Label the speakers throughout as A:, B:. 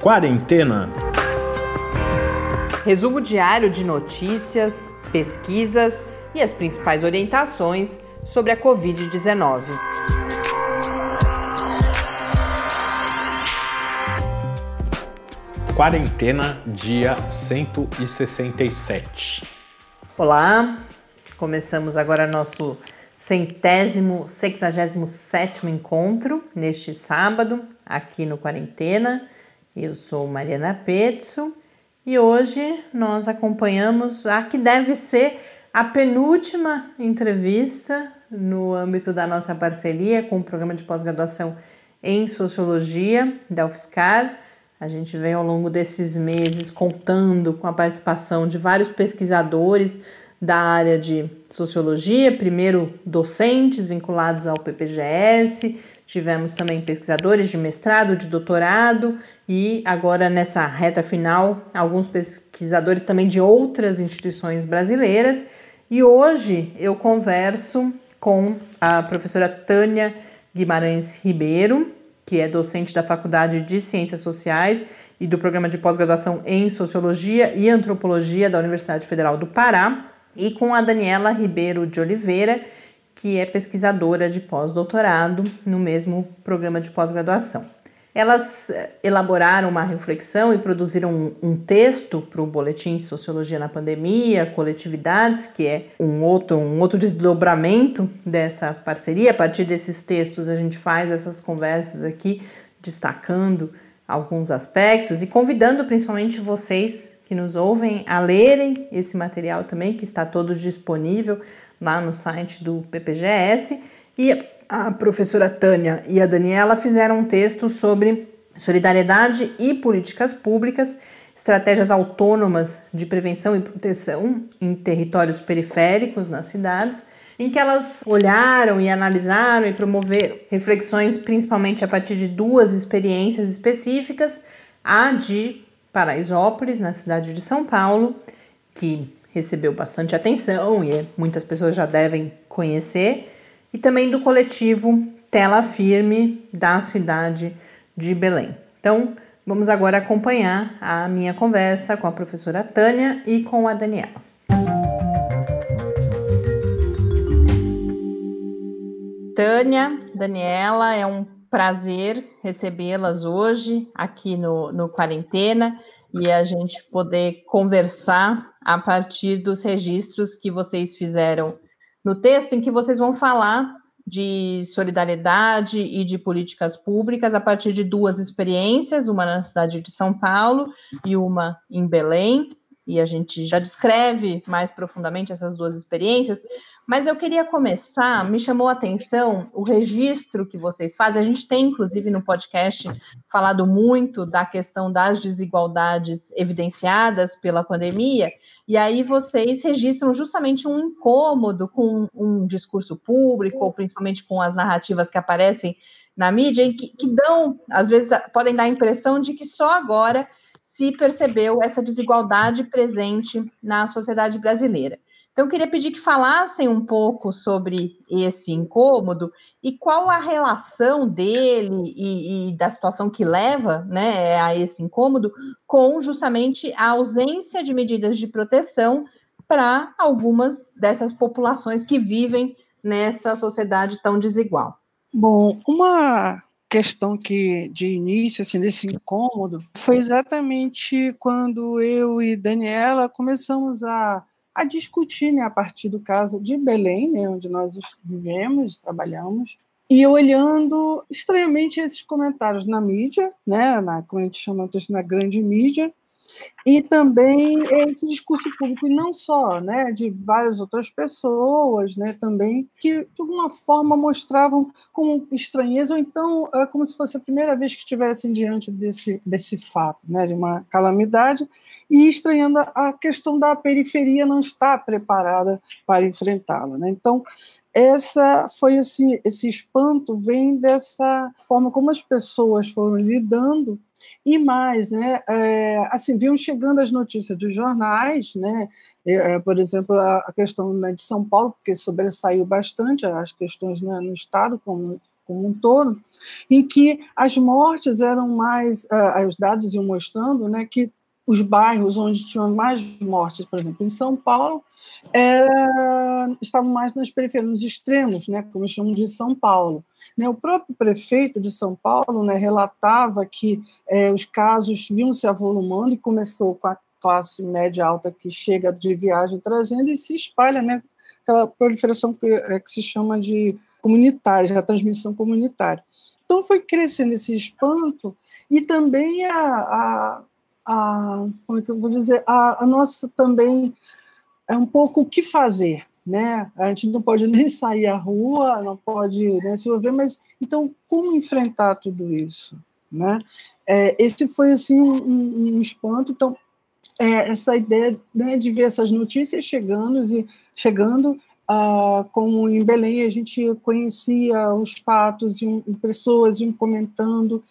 A: Quarentena.
B: Resumo diário de notícias, pesquisas e as principais orientações sobre a Covid-19.
A: Quarentena, dia 167.
B: Olá, começamos agora nosso centésimo, sexagésimo sétimo encontro neste sábado, aqui no Quarentena. Eu sou Mariana Petzo e hoje nós acompanhamos a que deve ser a penúltima entrevista no âmbito da nossa parceria com o programa de pós-graduação em Sociologia da UFSCar. A gente vem ao longo desses meses contando com a participação de vários pesquisadores da área de sociologia, primeiro docentes vinculados ao PPGS, tivemos também pesquisadores de mestrado, de doutorado e agora nessa reta final, alguns pesquisadores também de outras instituições brasileiras. E hoje eu converso com a professora Tânia Guimarães Ribeiro, que é docente da Faculdade de Ciências Sociais e do programa de pós-graduação em Sociologia e Antropologia da Universidade Federal do Pará e com a Daniela Ribeiro de Oliveira, que é pesquisadora de pós-doutorado no mesmo programa de pós-graduação. Elas eh, elaboraram uma reflexão e produziram um, texto para o boletim Sociologia na Pandemia, Coletividades, que é um outro, um outro desdobramento dessa parceria. A partir desses textos, a gente faz essas conversas aqui, destacando alguns aspectos e convidando principalmente vocês que nos ouvem a lerem esse material também, que está todo disponível lá no site do PPGS. E a professora Tânia e a Daniela fizeram um texto sobre solidariedade e políticas públicas, estratégias autônomas de prevenção e proteção em territórios periféricos nas cidades, em que elas olharam e analisaram e promoveram reflexões principalmente a partir de duas experiências específicas, a de Paraisópolis, na cidade de São Paulo, que recebeu bastante atenção e muitas pessoas já devem conhecer, e também do coletivo Tela Firme da cidade de Belém. Então, vamos agora acompanhar a minha conversa com a professora Tânia e com a Daniela. Tânia, Daniela, é um prazer recebê-las hoje aqui no, no Quarentena e a gente poder conversar a partir dos registros que vocês fizeram no texto, em que vocês vão falar de solidariedade e de políticas públicas a partir de duas experiências, uma na cidade de São Paulo e uma em Belém e a gente já descreve mais profundamente essas duas experiências, mas eu queria começar, me chamou a atenção o registro que vocês fazem. A gente tem, inclusive, no podcast falado muito da questão das desigualdades evidenciadas pela pandemia, e aí vocês registram justamente um incômodo com um discurso público, ou principalmente com as narrativas que aparecem na mídia, que, que dão, às vezes, podem dar a impressão de que só agora se percebeu essa desigualdade presente na sociedade brasileira. Então, eu queria pedir que falassem um pouco sobre esse incômodo e qual a relação dele e, e, da situação que leva né, a esse incômodo com justamente a ausência de medidas de proteção para algumas dessas populações que vivem nessa sociedade tão desigual.
C: Bom, uma questão que de início assim desse incômodo foi exatamente quando eu e Daniela começamos a, a discutir né, a partir do caso de Belém, né, onde nós vivemos, trabalhamos, e olhando estranhamente esses comentários na mídia, né, na, como a gente chama na grande mídia, e também esse discurso público, e não só, né, de várias outras pessoas, né, também, que de alguma forma mostravam com estranheza, ou então é como se fosse a primeira vez que estivessem diante desse, desse fato, né, de uma calamidade, e estranhando a questão da periferia não estar preparada para enfrentá-la. Né? Então, essa foi esse, esse espanto vem dessa forma como as pessoas foram lidando e mais, né, é, assim, vinham chegando as notícias dos jornais, né, é, por exemplo, a, questão né, de São Paulo, porque sobressaiu bastante as questões né, no Estado, como, como um todo, em que as mortes eram mais, uh, os dados iam mostrando né, que os bairros onde tinham mais mortes, por exemplo, em São Paulo, era, estavam mais nas periferias, nos extremos, né, como chamamos de São Paulo. Né, o próprio prefeito de São Paulo né, relatava que é, os casos vinham se avolumando e começou com a classe média alta que chega de viagem trazendo e se espalha, né, aquela proliferação que, é, que se chama de comunitária, a transmissão comunitária. Então foi crescendo esse espanto e também a, a a, como é que eu vou dizer, a, a nossa também é um pouco o que fazer, né? A gente não pode nem sair à rua, não pode né, se envolver, mas então como enfrentar tudo isso, né? É, esse foi assim um, um espanto, então é, essa ideia né, de ver essas notícias chegando e chegando Uh, como em Belém a gente conhecia os fatos e, pessoas iam comentando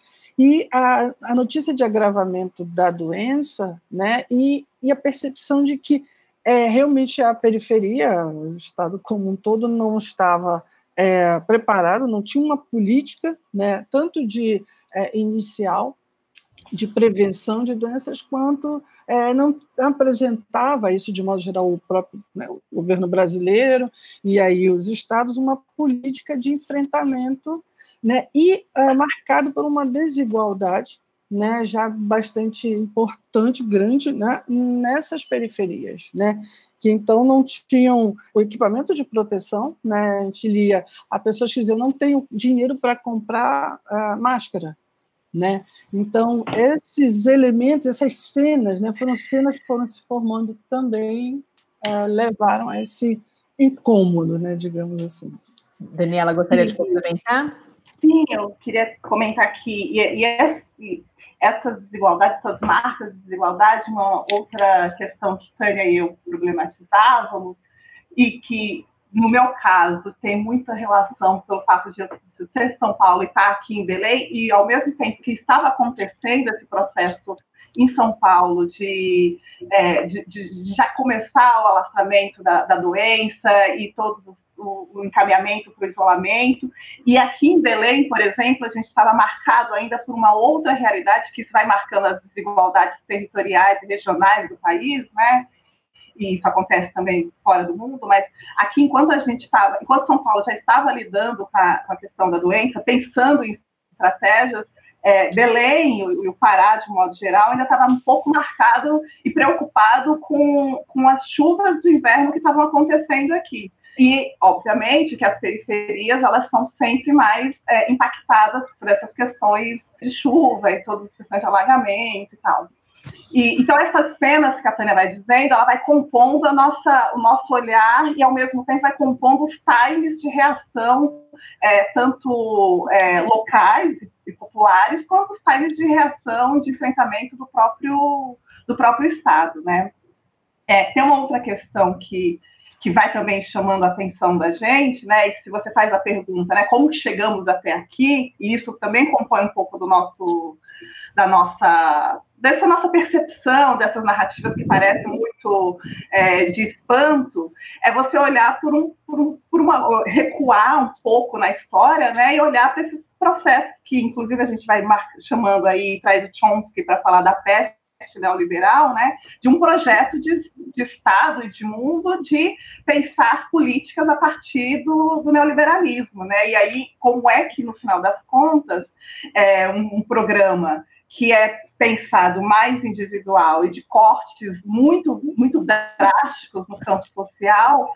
C: e a, a notícia de agravamento da doença, né, e, e a percepção de que é, realmente a periferia, o Estado como um todo, não estava é, preparado, não tinha uma política, né, tanto de é, inicial, de prevenção de doenças, quanto é, não apresentava isso de modo geral o próprio né, o governo brasileiro e aí os estados uma política de enfrentamento né, e é, marcado por uma desigualdade né, já bastante importante, grande, né, nessas periferias, né, que então não tinham o equipamento de proteção, né, a gente lia, a pessoas que diziam, não tenho dinheiro para comprar uh, máscara, né, então esses elementos, essas cenas, né, foram cenas que foram se formando também, uh, levaram a esse incômodo, né, digamos assim.
B: Daniela, gostaria de complementar?
D: Sim, eu queria comentar que e, e, essas desigualdades, essas marcas de desigualdade, uma outra questão que Tânia e eu problematizávamos, e que, no meu caso, tem muita relação pelo fato de eu ser São Paulo e estar aqui em Belém, e ao mesmo tempo que estava acontecendo esse processo em São Paulo de, é, de, de já começar o alastramento da, da doença e todos os o, o encaminhamento para o isolamento. E aqui em Belém, por exemplo, a gente estava marcado ainda por uma outra realidade que vai marcando as desigualdades territoriais e regionais do país, né? E isso acontece também fora do mundo, mas aqui, enquanto a gente estava, enquanto São Paulo já estava lidando com a, com a questão da doença, pensando em estratégias, é, Belém e o Pará, de modo geral, ainda estava um pouco marcado e preocupado com, com as chuvas do inverno que estavam acontecendo aqui. E, obviamente, que as periferias elas são sempre mais é, impactadas por essas questões de chuva e todas as questões de alagamento e tal. E, então, essas cenas que a Tânia vai dizendo, ela vai compondo a nossa, o nosso olhar e, ao mesmo tempo, vai compondo os times de reação, é, tanto é, locais e populares, quanto os times de reação, de enfrentamento do próprio, do próprio Estado. Né? É, tem uma outra questão que que vai também chamando a atenção da gente, né? E se você faz a pergunta, né, como chegamos até aqui, e isso também compõe um pouco do nosso, da nossa, dessa nossa percepção dessas narrativas que parecem muito é, de espanto, é você olhar por um, por um, por uma recuar um pouco na história, né? E olhar para esses processos que, inclusive, a gente vai chamando aí, traz o Chomsky para falar da peste neoliberal, né, de um projeto de, de, Estado e de mundo de pensar políticas a partir do, do, neoliberalismo. Né? E aí, como é que, no final das contas, é um, um programa que é pensado mais individual e de cortes muito, muito drásticos no campo social,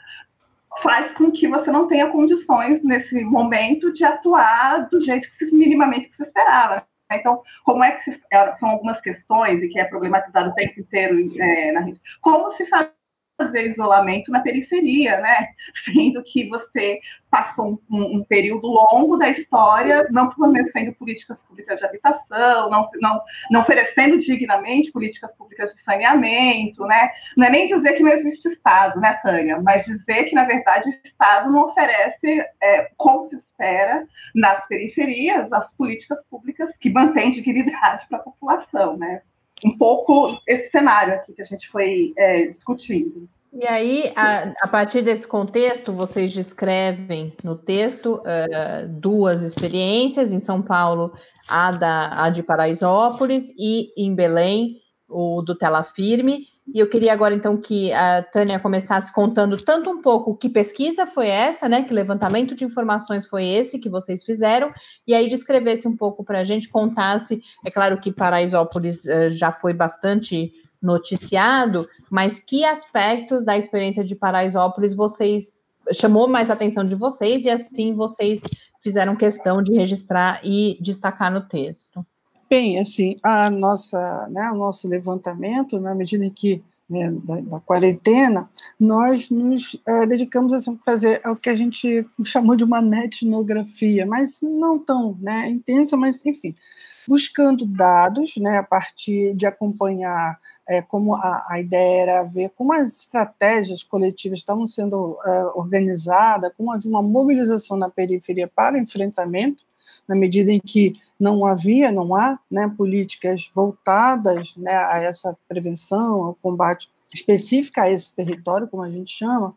D: faz com que você não tenha condições, nesse momento, de atuar do jeito que minimamente se esperava. Então, como é que se, é, são algumas questões e que é problematizado o tempo inteiro é, na rede? Como se faz fazer isolamento na periferia, né? Sendo que você passou um, um, período longo da história não fornecendo políticas públicas de habitação, não, não, não oferecendo dignamente políticas públicas de saneamento, né? Não é nem dizer que não existe Estado, né, Tânia? Mas dizer que, na verdade, o Estado não oferece, é, como se espera, nas periferias, as políticas públicas que mantêm dignidade para a população, né? Um pouco esse cenário aqui que a gente foi é, discutindo.
B: E aí, a, a, partir desse contexto, vocês descrevem no texto uh, duas experiências, em São Paulo, a, da, a de Paraisópolis e em Belém, o do Tela Firme. E eu queria agora, então, que a Tânia começasse contando tanto um pouco que pesquisa foi essa, né? Que levantamento de informações foi esse que vocês fizeram, e aí descrevesse um pouco para a gente, contasse. É claro que Paraisópolis uh, já foi bastante noticiado, mas que aspectos da experiência de Paraisópolis vocês chamou mais atenção de vocês e assim vocês fizeram questão de registrar e destacar no texto?
C: Bem, assim, a nossa, né, o nosso levantamento, na medida em que né, da, da, quarentena, nós nos é, dedicamos assim, a fazer o que a gente chamou de uma netnografia, mas não tão né, intensa, mas enfim, buscando dados né, a partir de acompanhar é, como a, a, ideia era ver como as estratégias coletivas estavam sendo é, organizadas, como havia uma mobilização na periferia para enfrentamento, na medida em que não havia, não há né, políticas voltadas né, a essa prevenção, ao combate específica a esse território, como a gente chama.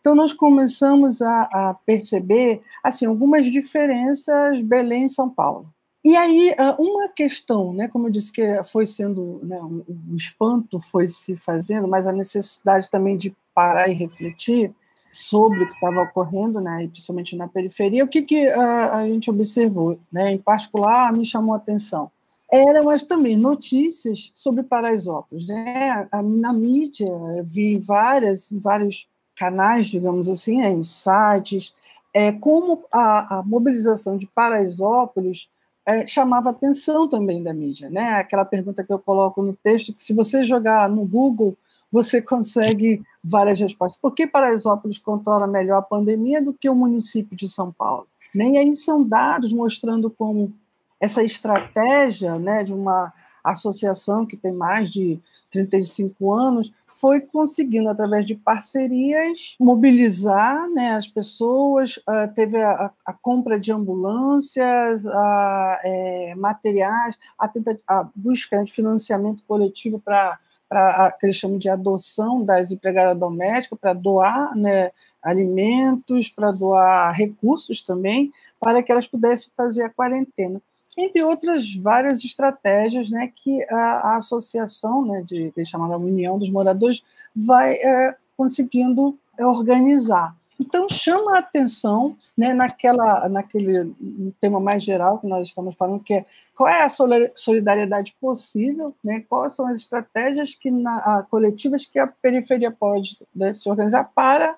C: Então, nós começamos a, a perceber assim algumas diferenças Belém e São Paulo. E aí, ah, uma questão, né, como eu disse que foi sendo, né, um, espanto foi se fazendo, mas a necessidade também de parar e refletir sobre o que estava ocorrendo, né, principalmente na periferia, o que, que a, a gente observou, né, em particular, me chamou a atenção, eram as também notícias sobre Paraisópolis. Né? Na mídia, vi várias, vários canais, digamos assim, né, em sites, é, como a, a mobilização de Paraisópolis é, chamava atenção também da mídia, né? Aquela pergunta que eu coloco no texto, que se você jogar no Google, você consegue várias respostas. Por que Paraisópolis controla melhor a pandemia do que o município de São Paulo? Nem aí são dados mostrando como essa estratégia né, de uma associação que tem mais de 35 anos, foi conseguindo, através de parcerias, mobilizar né, as pessoas, uh, teve a, a, compra de ambulâncias, a, é, materiais, a, a busca de financiamento coletivo para para que eles chamam de adoção das empregadas domésticas, para doar né, alimentos, para doar recursos também, para que elas pudessem fazer a quarentena entre outras várias estratégias né, que a, a associação, né, de, de chamada União dos Moradores, vai é, conseguindo organizar. Então, chama a atenção né, naquela, naquele tema mais geral que nós estamos falando, que é qual é a solidariedade possível, né, quais são as estratégias que na, coletivas que a periferia pode né, se organizar para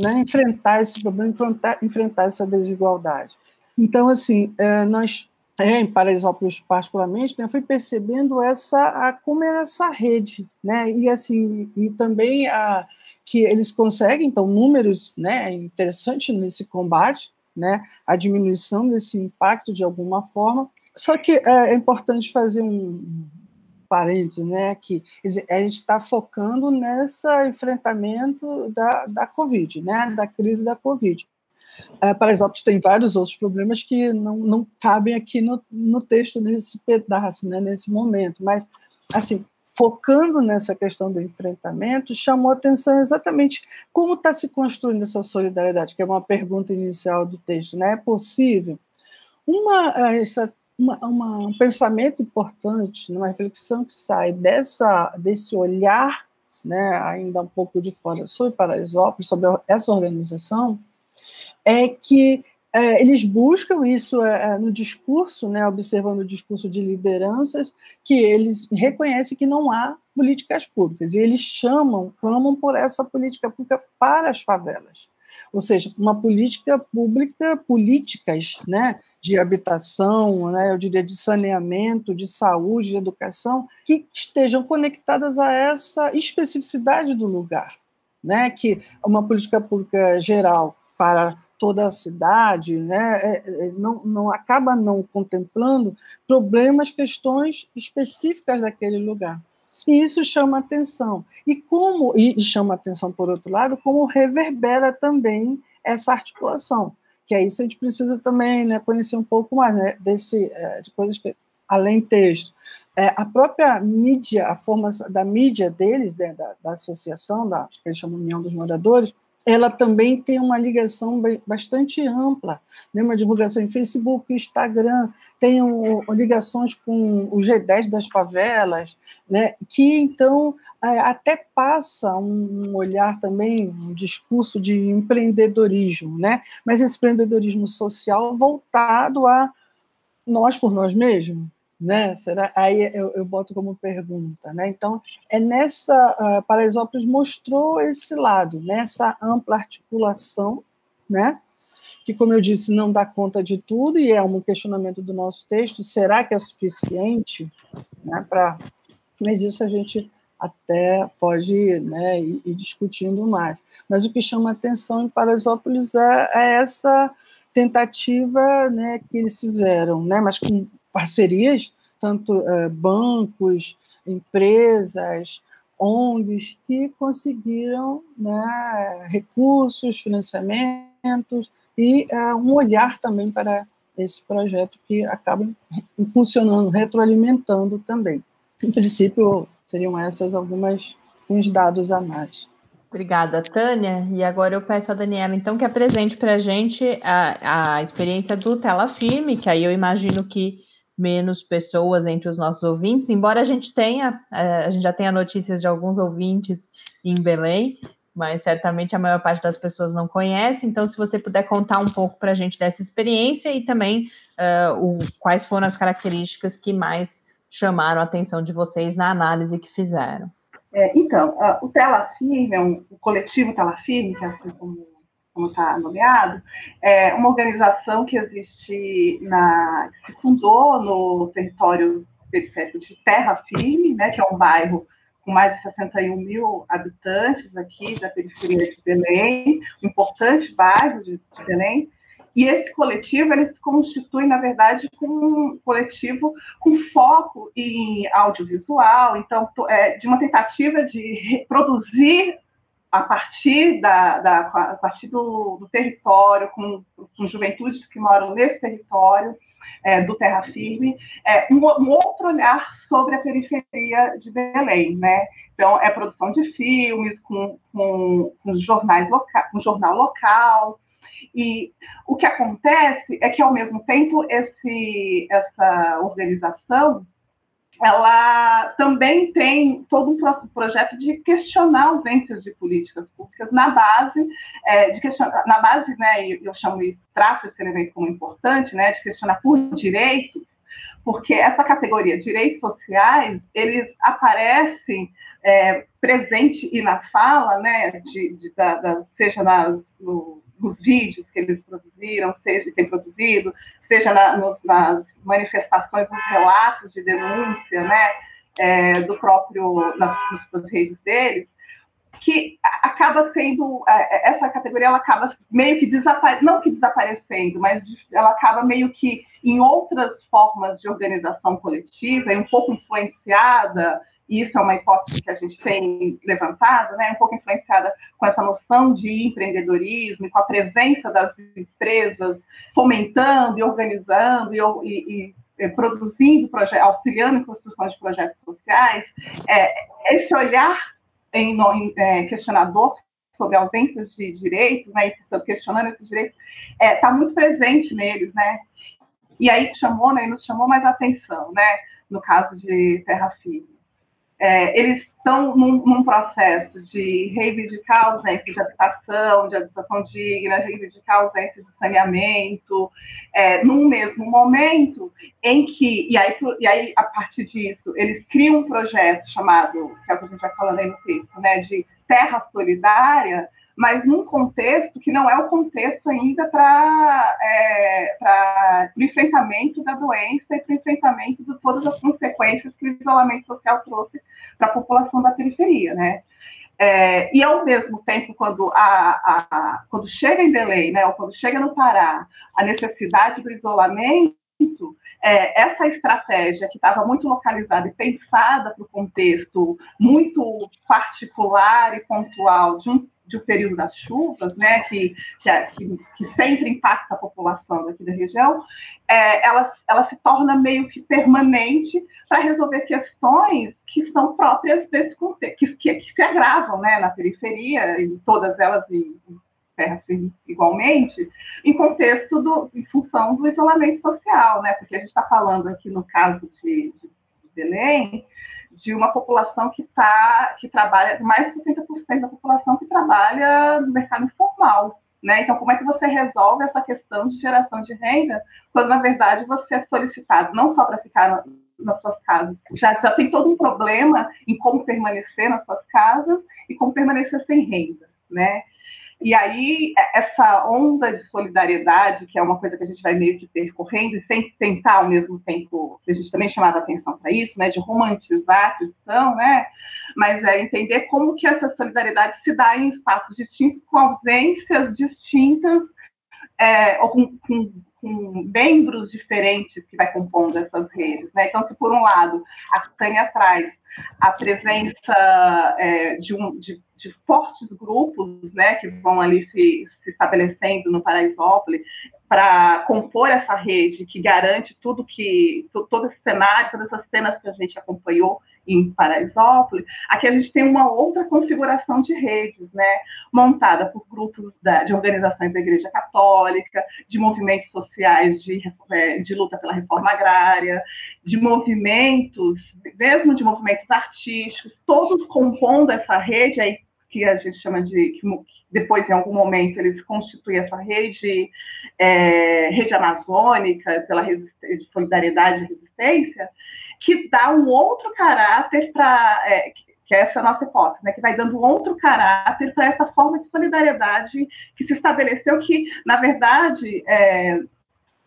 C: né, enfrentar esse problema, enfrentar, enfrentar essa desigualdade. Então, assim, é, nós é, em Paraisópolis particularmente, né, fui percebendo essa a, como era essa rede, né, e assim e também a que eles conseguem então números, né, interessante nesse combate, né, a diminuição desse impacto de alguma forma. Só que é, é importante fazer um parênteses, né, que a gente está focando nesse enfrentamento da, da Covid, né, da crise da Covid. Uh, Paraisópolis tem vários outros problemas que não, não cabem aqui no, no texto nesse pedaço, né, nesse momento, mas, assim, focando nessa questão do enfrentamento, chamou atenção exatamente como está se construindo essa solidariedade, que é uma pergunta inicial do texto. Né? É possível? Uma, uma, uma, um pensamento importante, uma reflexão que sai dessa, desse olhar, né, ainda um pouco de fora, sobre Paraisópolis, sobre essa organização, é que é, eles buscam isso é, é, no discurso, né, observando o discurso de lideranças, que eles reconhecem que não há políticas públicas, e eles chamam, clamam por essa política pública para as favelas. Ou seja, uma política pública, políticas né, de habitação, né, eu diria de saneamento, de saúde, de educação, que estejam conectadas a essa especificidade do lugar. Né, que uma política pública geral para toda a cidade, né, é, é, não, não acaba não contemplando problemas, questões específicas daquele lugar. E isso chama atenção. E como e chama atenção por outro lado, como reverbera também essa articulação, que é isso a gente precisa também né, conhecer um pouco mais né, desse é, de coisas que além texto. É, a própria mídia, a forma da mídia deles, né, da, da associação, da, que eles chamam União dos Moradores, ela também tem uma ligação bastante ampla, né? uma divulgação em Facebook, Instagram, tem um, ligações com o G10 das favelas, né? que então até passa um olhar também, um discurso de empreendedorismo, né? mas esse empreendedorismo social voltado a nós por nós mesmos, né? Será? Aí eu, eu boto como pergunta, né? Então é nessa uh, Paraisópolis mostrou esse lado, nessa ampla articulação, né? Que como eu disse não dá conta de tudo e é um questionamento do nosso texto. Será que é suficiente, né? Para mas isso a gente até pode né, ir, discutindo mais. Mas o que chama atenção em Paraisópolis é, é essa tentativa né, que eles fizeram, né, mas com parcerias, tanto uh, bancos, empresas, ONGs, que conseguiram né, recursos, financiamentos e uh, um olhar também para esse projeto que acaba impulsionando, retroalimentando também. Em princípio, seriam essas algumas uns dados a mais.
B: Obrigada, Tânia. E agora eu peço a Daniela, então, que apresente para a gente a experiência do Tela Firme, que aí eu imagino que menos pessoas entre os nossos ouvintes, embora a gente tenha, é, a gente já tenha notícias de alguns ouvintes em Belém, mas certamente a maior parte das pessoas não conhece. Então, se você puder contar um pouco para a gente dessa experiência e também uh, o, quais foram as características que mais chamaram a atenção de vocês na análise que fizeram.
D: É, então, uh, o Tela Firme, é um, o coletivo Tela Firme, que é assim como como está nomeado, é uma organização que existe na que se fundou no território periférico de Terra Firme, né, que é um bairro com mais de 61 mil habitantes aqui da periferia de Belém, um importante bairro de, de Belém, e esse coletivo ele se constitui, na verdade, como um coletivo com foco em audiovisual, então, é, de uma tentativa de reproduzir a partir, da, da a partir do, do território, com, com, juventudes que moram nesse território, é, do Terra Firme, é, um, um, outro olhar sobre a periferia de Belém. Né? Então, é produção de filmes com, com, com jornais loca, um jornal local, e o que acontece é que, ao mesmo tempo, esse, essa organização ela também tem todo um projeto de questionar ausências de políticas públicas na base é, de questionar, na base, né, eu chamo e trato esse elemento como importante, né, de questionar por direitos, porque essa categoria direitos sociais eles aparecem é, presente e na fala, né, de, de da, da, seja nas, no, nos vídeos que eles produziram, seja tem produzido, seja na, no, nas manifestações, nos relatos de denúncia, né, é, do próprio nas, nas redes deles, que acaba sendo é, essa categoria ela acaba meio que desaparecendo, não que desaparecendo, mas ela acaba meio que em outras formas de organização coletiva, um pouco influenciada isso é uma hipótese que a gente tem levantado, né, um pouco influenciada com essa noção de empreendedorismo e com a presença das empresas fomentando e organizando e, e, e produzindo, auxiliando em construção de projetos sociais, é, esse olhar em, em, é, questionador sobre ausências de direitos, né, e questionando esses direitos, está é, tá muito presente neles, né, e aí chamou, né, nos chamou mais atenção, né, no caso de Terra Firme é, eles estão num, num, processo de reivindicar ausência de habitação, de habitação digna, reivindicar ausência de saneamento, é, num mesmo momento em que, e aí, e aí, a partir disso, eles criam um projeto chamado, que é o que a gente vai falando aí no texto, né, de terra solidária, mas num contexto que não é o contexto ainda para é, o enfrentamento da doença e para o enfrentamento de todas as consequências que o isolamento social trouxe para a população da periferia, né? É, e ao mesmo tempo, quando, a, a, quando chega em Belém, né, ou quando chega no Pará, a necessidade do isolamento, é, essa estratégia que estava muito localizada e pensada para o contexto muito particular e pontual de um de o período das chuvas, né, que, que, que, sempre impacta a população daqui da região, é, ela, ela se torna meio que permanente para resolver questões que são próprias desse contexto, que, que, que, se agravam né, na periferia, e todas elas em, terra igualmente, em contexto do, em função do isolamento social, né, porque a gente está falando aqui no caso de, de Belém, de uma população que tá, que trabalha, mais de 60% da população que trabalha no mercado informal. Né? Então, como é que você resolve essa questão de geração de renda, quando, na verdade, você é solicitado não só para ficar nas suas casas, já, já tem todo um problema em como permanecer nas suas casas e como permanecer sem renda. Né? E aí, é, essa onda de solidariedade, que é uma coisa que a gente vai meio que percorrendo, e sem tentar ao mesmo tempo, a gente também chamava atenção para isso, né, de romantizar a questão, né, mas é entender como que essa solidariedade se dá em espaços distintos, com ausências distintas, é, ou com, com, com, membros diferentes que vai compondo essas redes. Né? Então, se por um lado a Tânia traz a presença é, de, um, de de fortes grupos né, que vão ali se, se estabelecendo no Paraisópolis para compor essa rede que garante tudo que todo esse cenário, todas essas cenas que a gente acompanhou em Paraisópolis, aqui a gente tem uma outra configuração de redes, né, montada por grupos da, de organizações da Igreja Católica, de movimentos sociais de, é, de luta pela reforma agrária, de movimentos, mesmo de movimentos artísticos, todos compondo essa rede aí que a gente chama de que depois em algum momento eles constituem essa rede é, rede amazônica pela solidariedade e resistência que dá um outro caráter para é, que é essa nossa hipótese, né, que vai dando outro caráter para essa forma de solidariedade que se estabeleceu que na verdade é,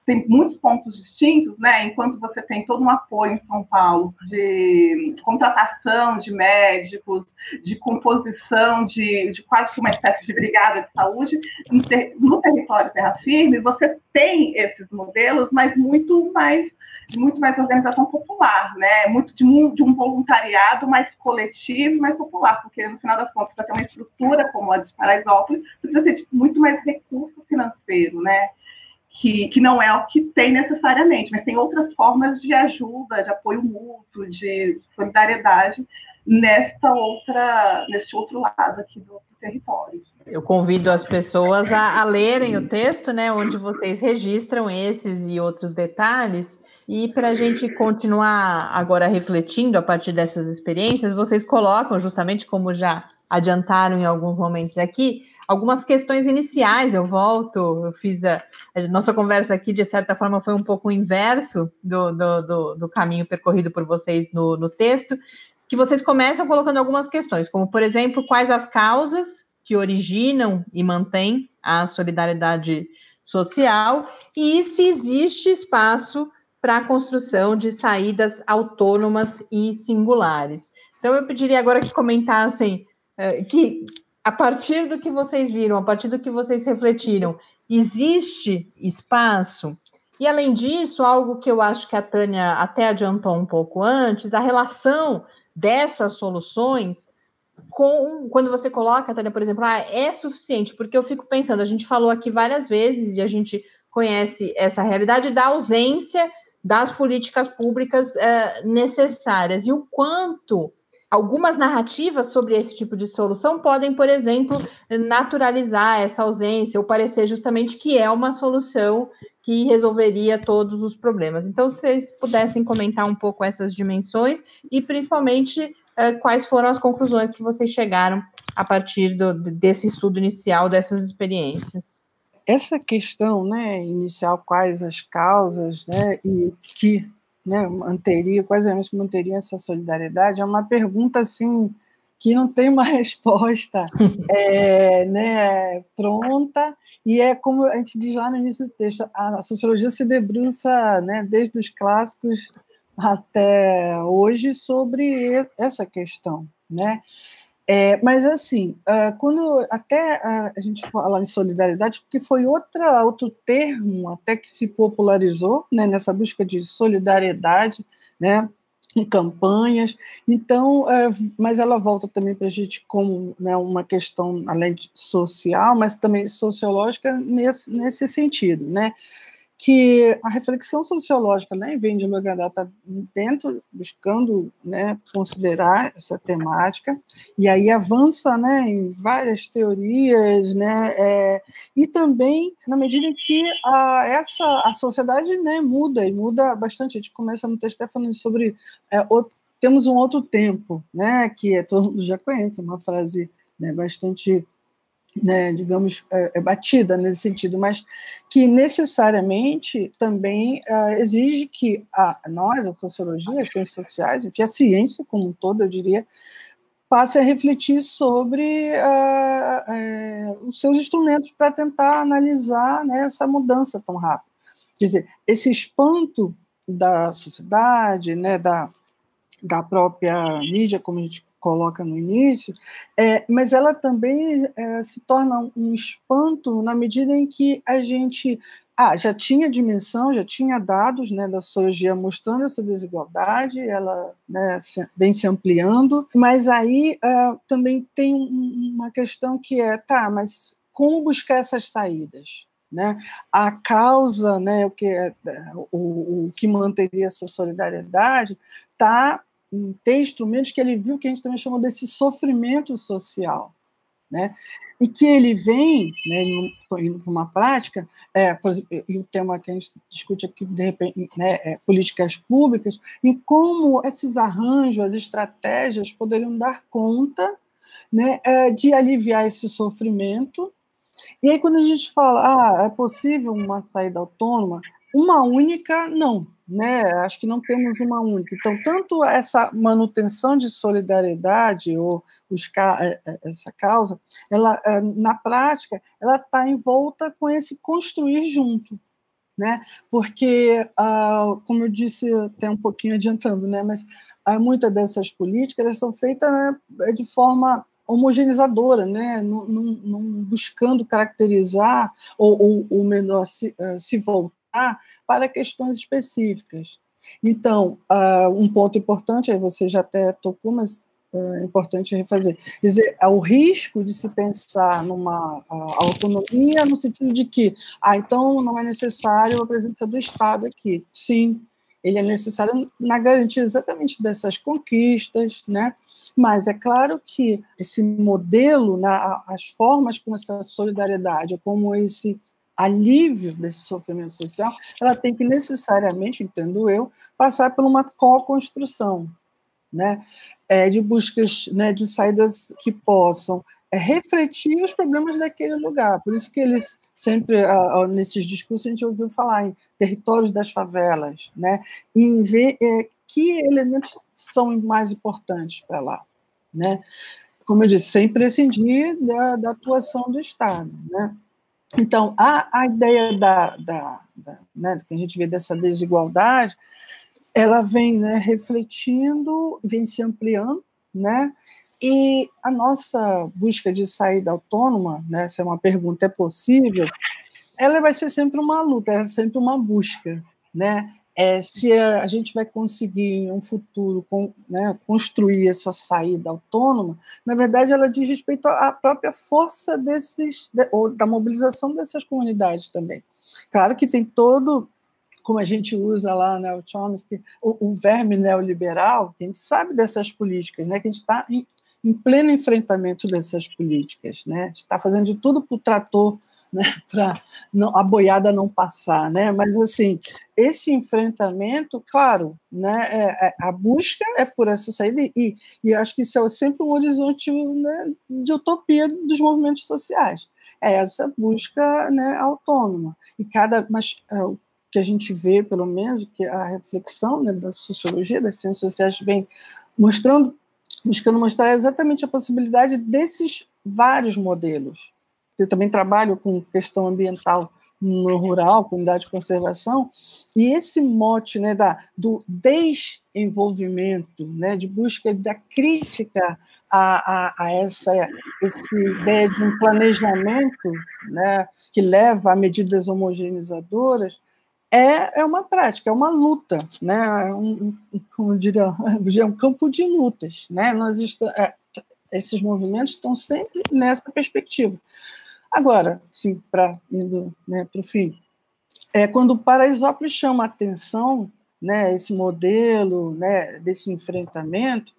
D: tem muitos pontos distintos, né? Enquanto você tem todo um apoio em São Paulo de contratação de médicos, de composição de, de quase que uma espécie de brigada de saúde no, ter, no território terra firme, você tem esses modelos, mas muito mais muito mais organização popular, né? Muito de um, de um voluntariado mais coletivo, mais popular, porque no final das contas, para ter uma estrutura como a de Paraisópolis, precisa ter muito mais recurso financeiro, né? Que, que não é o que tem necessariamente, mas tem outras formas de ajuda, de apoio mútuo, de solidariedade nesta outra, nesse outro lado aqui do, do território.
B: Eu convido as pessoas a, a, lerem o texto, né, onde vocês registram esses e outros detalhes. E para a gente continuar agora refletindo a partir dessas experiências, vocês colocam, justamente como já adiantaram em alguns momentos aqui, algumas questões iniciais. Eu volto, eu fiz a, a, nossa conversa aqui, de certa forma, foi um pouco o inverso do, do, do, do caminho percorrido por vocês no, no texto, que vocês começam colocando algumas questões, como, por exemplo, quais as causas que originam e mantêm a solidariedade social e se existe espaço para a construção de saídas autônomas e singulares. Então, eu pediria agora que comentassem, uh, que a partir do que vocês viram, a partir do que vocês refletiram, existe espaço? E além disso, algo que eu acho que a Tânia até adiantou um pouco antes, a relação dessas soluções com quando você coloca, Tânia, por exemplo, ah, é suficiente, porque eu fico pensando, a gente falou aqui várias vezes e a gente conhece essa realidade da ausência das políticas públicas uh, necessárias e o quanto Algumas narrativas sobre esse tipo de solução podem, por exemplo, naturalizar essa ausência ou parecer justamente que é uma solução que resolveria todos os problemas. Então, se vocês pudessem comentar um pouco essas dimensões e, principalmente, eh, quais foram as conclusões que vocês chegaram a partir do, desse estudo inicial, dessas experiências.
C: Essa questão né, inicial, quais as causas, né, e que né, manteria, quais elementos que manteriam essa solidariedade, é uma pergunta assim que não tem uma resposta é, né, pronta, e é como a gente diz lá no início do texto, a sociologia se debruça né, desde os clássicos até hoje sobre essa questão. Né? É, mas assim, uh, quando até a gente fala em solidariedade, porque foi outra, outro termo até que se popularizou né, nessa busca de solidariedade, né, em campanhas. Então, é, mas ela volta também para a gente como né, uma questão além de social, mas também sociológica nesse, nesse sentido, né? Que a reflexão sociológica né, vem de Logandá está dentro, buscando né, considerar essa temática, e aí avança né, em várias teorias, né, é, e também na medida em que a, essa, a sociedade né, muda, e muda bastante. A gente começa no texto falando sobre é, outro, temos um outro tempo, né, que é, todo mundo já conhece, uma frase né, bastante né, digamos, é, é, batida nesse sentido, mas que necessariamente também uh, exige que a, nós, a sociologia, as ciências sociais, que a ciência como um todo, eu diria, passe a refletir sobre uh, uh, os seus instrumentos para tentar analisar né, essa mudança tão rápida. Quer dizer, esse espanto da sociedade, né, da, da própria mídia, como a gente coloca no início, é, mas ela também é, se torna um espanto na medida em que a gente ah, já tinha dimensão, já tinha dados né, da sociologia mostrando essa desigualdade, ela né, vem se ampliando, mas aí uh, também tem uma questão que é, tá, mas como buscar essas saídas? Né? A causa, né, o, que é, o, o que manteria essa solidariedade, está ter instrumentos que ele viu que a gente também chamou desse sofrimento social. Né? E que ele vem, né, indo para uma prática, é, por exemplo, e o tema que a gente discute aqui, de repente, né, é políticas públicas, e como esses arranjos, as estratégias poderiam dar conta né, é, de aliviar esse sofrimento. E aí, quando a gente fala, ah, é possível uma saída autônoma, uma única, não né? Acho que não temos uma única. Então, tanto essa manutenção de solidariedade ou buscar é, é, essa causa, ela é, na prática, ela está envolta com esse construir junto, né? Porque, ah, como eu disse até um pouquinho adiantando, né? Mas ah, muitas dessas políticas são feitas né, de forma homogeneizadora, né? Não, não, não buscando caracterizar ou, ou, ou melhor se, se voltar para questões específicas. Então, uh, um ponto importante, aí você já até tocou, mas uh, é importante refazer, dizer, é o risco de se pensar numa uh, autonomia no sentido de que, ah, então não é necessário a presença do Estado aqui. Sim, ele é necessário na garantia exatamente dessas conquistas, né? Mas é claro que esse modelo, né, as formas como essa solidariedade, como esse alívio desse sofrimento social, ela tem que necessariamente, entendo eu, passar por uma co-construção, né? É, de buscas né, de saídas que possam é, refletir os problemas daquele lugar. Por isso que eles sempre, nesses discursos, a gente ouviu falar em territórios das favelas, né? e em ver é, que elementos são mais importantes para lá. Né? Como eu disse, sem prescindir da, da atuação do Estado. Né? Então, a, a ideia da, da, da né, que a gente vê dessa desigualdade, ela vem né, refletindo, vem se ampliando, né? E a nossa busca de saída autônoma, né, se é uma pergunta é possível, ela vai ser sempre uma luta, é sempre uma busca, né? É, se a, gente vai conseguir em um futuro com, né, construir essa saída autônoma, na verdade ela diz respeito à própria força desses, de, ou da mobilização dessas comunidades também. Claro que tem todo, como a gente usa lá, né, o Chomsky, o, o verme neoliberal, que a gente sabe dessas políticas, né, que a gente está em, pleno enfrentamento dessas políticas, né, está fazendo de tudo para o trator né, para a boiada não passar, né? Mas assim, esse enfrentamento, claro, né, é, é, a busca é por essa saída e, e acho que isso é sempre um horizonte né, de utopia dos movimentos sociais. É essa busca né, autônoma. E cada, mas o que a gente vê, pelo menos, que a reflexão né, da sociologia das ciências sociais vem mostrando, buscando mostrar exatamente a possibilidade desses vários modelos. Eu também trabalho com questão ambiental no rural, comunidade de conservação, e esse mote né, da, do desenvolvimento, né, de busca da crítica a, a, a essa, essa ideia de um planejamento né, que leva a medidas homogeneizadoras, é, é uma prática, é uma luta, né? É um, como diria, é um campo de lutas, né? Nós estamos, é, esses movimentos estão sempre nessa perspectiva. Agora, sim, para indo né, para o fim, é quando o Paraisópolis chama atenção, né, esse modelo, né, desse enfrentamento,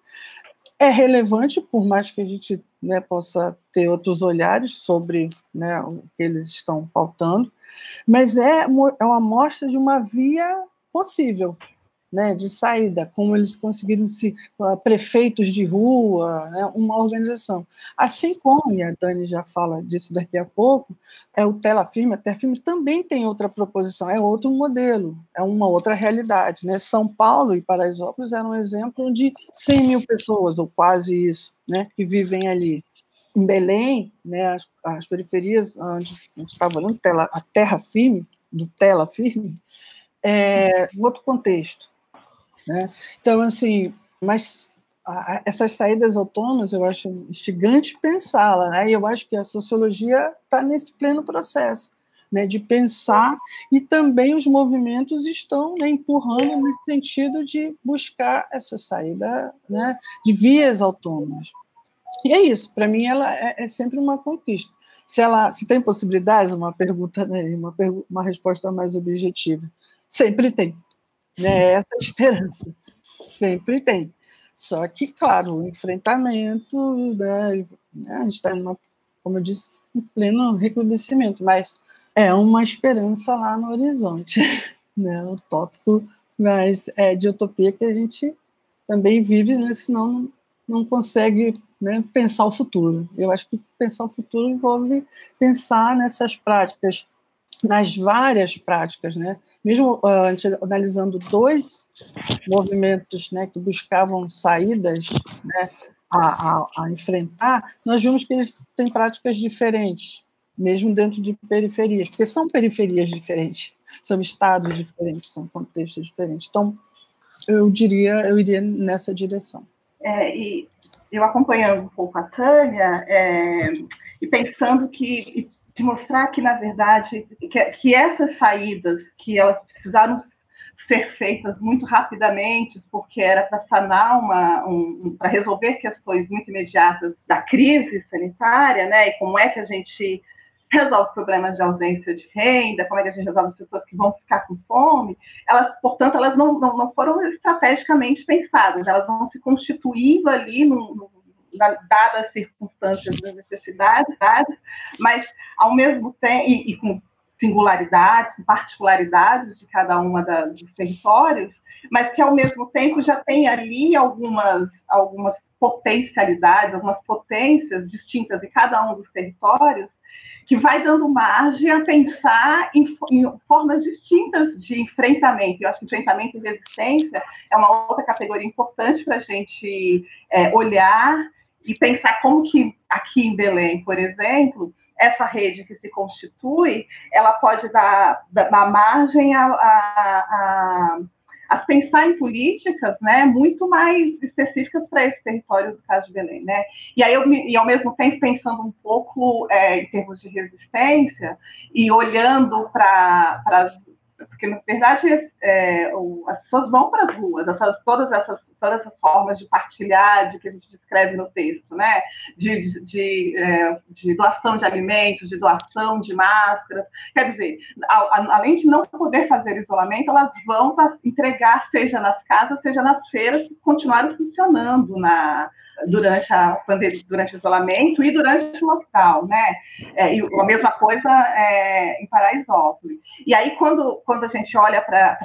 C: é relevante, por mais que a gente né, possa ter outros olhares sobre né, o que eles estão pautando, mas é, é uma amostra de uma via possível, né, de saída, como eles conseguiram se uh, prefeitos de rua, né, uma organização. Assim como, e a Dani já fala disso daqui a pouco, é o Tela Firme, a Terra Firme também tem outra proposição, é outro modelo, é uma outra realidade. Né? São Paulo e Paraisópolis eram um exemplo de 100 mil pessoas, ou quase isso, né, que vivem ali. Em Belém, né, as, as periferias onde a gente estava olhando, a Terra Firme, do Tela Firme, é, outro contexto. Né? Então, assim, mas a, essas saídas autônomas eu acho instigante pensá-la, né? e eu acho que a sociologia está nesse pleno processo. Né, de pensar, e também os movimentos estão né, empurrando nesse sentido de buscar essa saída né, de vias autônomas. E é isso, para mim ela é, é, sempre uma conquista. Se ela se tem possibilidades, uma pergunta, né, uma, uma resposta mais objetiva, sempre tem. Né? Essa esperança sempre tem. Só que, claro, o enfrentamento, né, a gente está, como eu disse, em pleno recrudescimento, mas é uma esperança lá no horizonte, né, utópico, mas é de utopia que a gente também vive, né, senão não consegue né, pensar o futuro. Eu acho que pensar o futuro envolve pensar nessas práticas nas várias práticas, né? Mesmo uh, analisando dois movimentos, né, que buscavam saídas, né, a, a, a, enfrentar, nós vimos que eles têm práticas diferentes, mesmo dentro de periferias, porque são periferias diferentes, são estados diferentes, são contextos diferentes. Então, eu diria, eu iria nessa direção.
D: É, e eu acompanhando um pouco a Tânia é, e pensando que de mostrar que, na verdade, que, que essas saídas, que elas precisaram ser feitas muito rapidamente, porque era para sanar uma, um, para resolver questões muito imediatas da crise sanitária, né? E como é que a gente resolve problemas de ausência de renda, como é que a gente resolve as pessoas que vão ficar com fome, elas, portanto, elas não, não, não foram estrategicamente pensadas, elas vão se constituindo ali no dadas as circunstâncias das necessidades, mas ao mesmo tempo, e, e com singularidades, particularidades de cada uma dos territórios, mas que ao mesmo tempo já tem ali algumas, algumas potencialidades, algumas potências distintas em cada um dos territórios, que vai dando margem a pensar em, em, formas distintas de enfrentamento. Eu acho que enfrentamento e resistência é uma outra categoria importante para a gente é, olhar e pensar como que aqui em Belém, por exemplo, essa rede que se constitui, ela pode dar, dar margem a, a, a, a, pensar em políticas né, muito mais específicas para esse território do caso de Belém. Né? E, aí eu, e ao mesmo tempo pensando um pouco é, em termos de resistência e olhando para porque na verdade é, as pessoas vão para as ruas, essas, todas, essas, todas essas formas de partilhar, de que a gente descreve no texto, né? De, de, de, é, de doação de alimentos, de doação de máscaras. Quer dizer, a, a, além de não poder fazer isolamento, elas vão entregar, seja nas casas, seja nas feiras, que continuaram funcionando na, durante a durante o isolamento e durante o lockdown, né? É, e a mesma coisa é, em Paraisópolis. E aí, quando, quando a gente olha para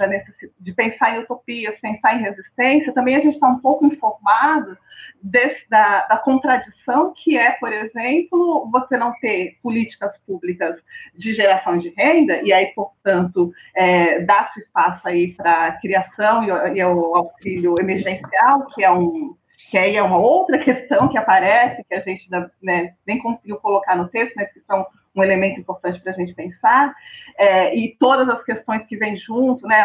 D: de pensar em utopias, pensar em resistência, também a gente está um pouco informado desse, da, da, contradição que é, por exemplo, você não ter políticas públicas de geração de renda, e aí, portanto, é, dá-se espaço aí para a criação e, e o auxílio emergencial, que é um que aí é uma outra questão que aparece, que a gente né, nem conseguiu colocar no texto, mas que são um elemento importante para a gente pensar, é, e todas as questões que vêm junto, né,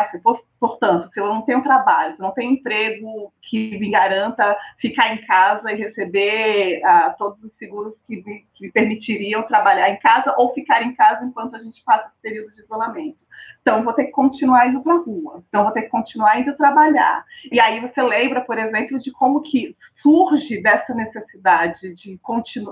D: Portanto, se eu não tenho trabalho, se eu não tenho emprego que me garanta ficar em casa e receber uh, todos os seguros que me, que me permitiriam trabalhar em casa ou ficar em casa enquanto a gente passa esse período de isolamento. Então, vou ter que continuar indo para a rua. Então, vou ter que continuar indo trabalhar. E aí você lembra, por exemplo, de como que surge dessa necessidade de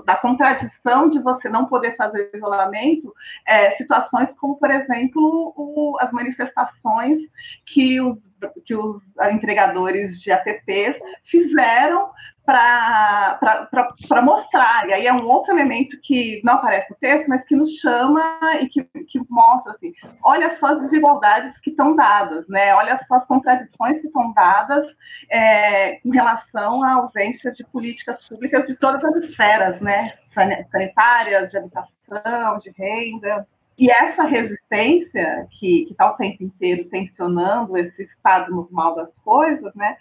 D: da contradição de você não poder fazer isolamento, é, situações como, por exemplo, o, as manifestações que os, que os entregadores de apps fizeram para mostrar. E aí é um outro elemento que não aparece no texto, mas que nos chama e que, que mostra assim, olha só as desigualdades que estão dadas, né? olha só as contradições que estão dadas é, em relação à ausência de políticas públicas de todas as esferas, né? sanitárias, de habitação, de renda. E essa resistência, que está o tempo inteiro tensionando esse estado normal das coisas, né,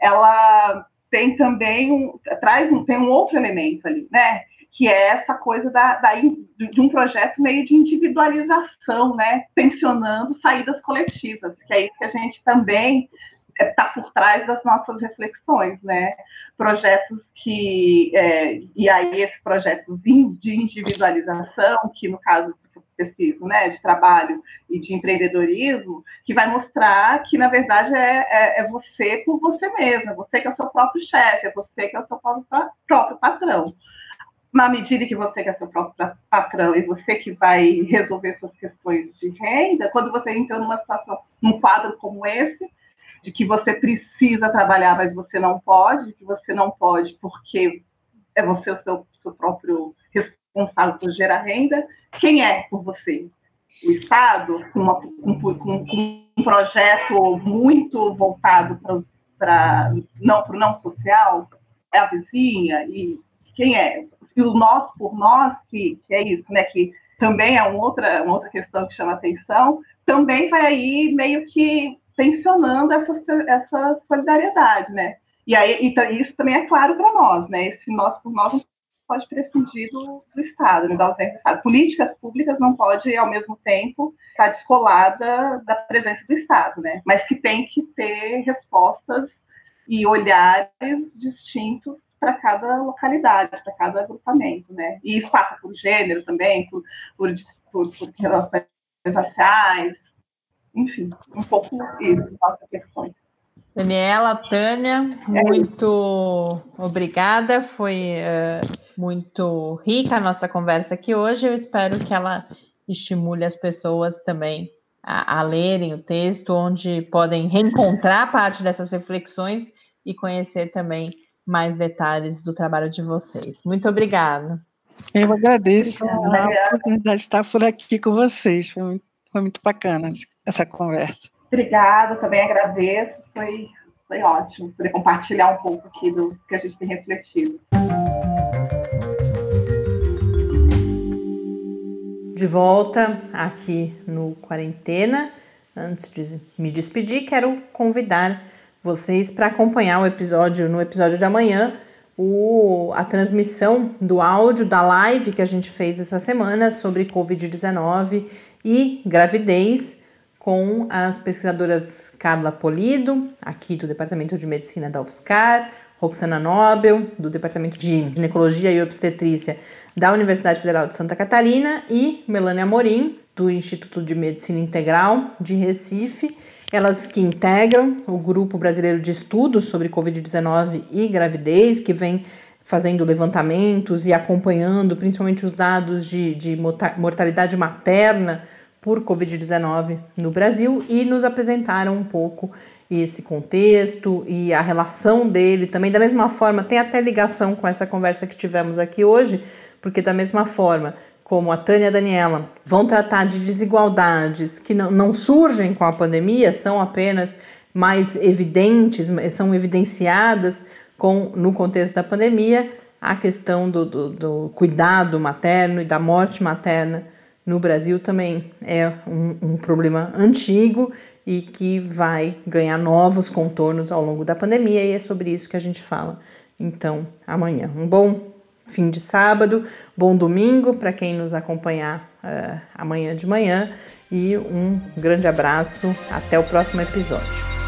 D: ela tem também um, traz um, tem um outro elemento ali, né? Que é essa coisa da, da, de um projeto meio de individualização, né? Tensionando saídas coletivas, que é isso que a gente também está por trás das nossas reflexões, né? Projetos que, é, e aí esse projeto de individualização, que no caso específico, né, de trabalho e de empreendedorismo, que vai mostrar que, na verdade, é, é, é você por você mesma, você que é o seu próprio chefe, é você que é o seu próprio, próprio patrão. Na medida que você que é seu próprio patrão e você que vai resolver suas questões de renda, quando você entra numa situação, num quadro como esse, de que você precisa trabalhar, mas você não pode, que você não pode porque é você o seu, seu próprio responsável por gerar renda, quem é por você? O Estado, com, uma, com, com, com um projeto muito voltado para não, o não social, é a vizinha, e quem é? E o nós por nós, que, que é isso, né? Que também é uma outra, uma outra questão que chama atenção, também vai aí meio que tensionando essa, essa solidariedade, né? E aí então, isso também é claro para nós, né? Esse nós por nós pode prescindir do, do Estado, né, da ausência do Estado. Políticas públicas não pode, ao mesmo tempo, estar descolada da presença do Estado, né? mas que tem que ter respostas e olhares distintos para cada localidade, para cada agrupamento, né? E isso passa por gênero também, por, por, por, por relações raciais, enfim, um pouco isso, nossas questões.
B: Daniela, Tânia, muito obrigada. Foi uh, muito rica a nossa conversa aqui hoje. Eu espero que ela estimule as pessoas também a, a lerem o texto, onde podem reencontrar parte dessas reflexões e conhecer também mais detalhes do trabalho de vocês. Muito obrigada.
C: Eu agradeço Obrigada. a oportunidade de estar por aqui com vocês. Foi muito, foi muito bacana essa conversa.
D: Obrigada, também agradeço. Foi, foi ótimo poder compartilhar um pouco aqui do que a gente tem refletido.
B: de volta aqui no Quarentena. Antes de me despedir, quero convidar vocês para acompanhar o episódio no episódio de amanhã, o, a transmissão do áudio da live que a gente fez essa semana sobre Covid-19 e gravidez com as pesquisadoras Carla Polido, aqui do Departamento de Medicina da UFSCar, Roxana Nobel, do Departamento de Ginecologia e Obstetrícia da Universidade Federal de Santa Catarina, e Melania Morim, do Instituto de Medicina Integral de Recife, elas que integram o Grupo Brasileiro de Estudos sobre Covid-19 e Gravidez, que vem fazendo levantamentos e acompanhando principalmente os dados de, de mortalidade materna por Covid-19 no Brasil e nos apresentaram um pouco esse contexto e a relação dele também. Da mesma forma, tem até ligação com essa conversa que tivemos aqui hoje, porque da mesma forma como a Tânia e a Daniela vão tratar de desigualdades que não, não surgem com a pandemia, são apenas mais evidentes, são evidenciadas com, no contexto da pandemia, a questão do, do, do cuidado materno e da morte materna no Brasil também é um, um problema antigo e que vai ganhar novos contornos ao longo da pandemia, e é sobre isso que a gente fala então amanhã. Um bom fim de sábado, bom domingo para quem nos acompanhar uh, amanhã de manhã e um grande abraço. Até o próximo episódio.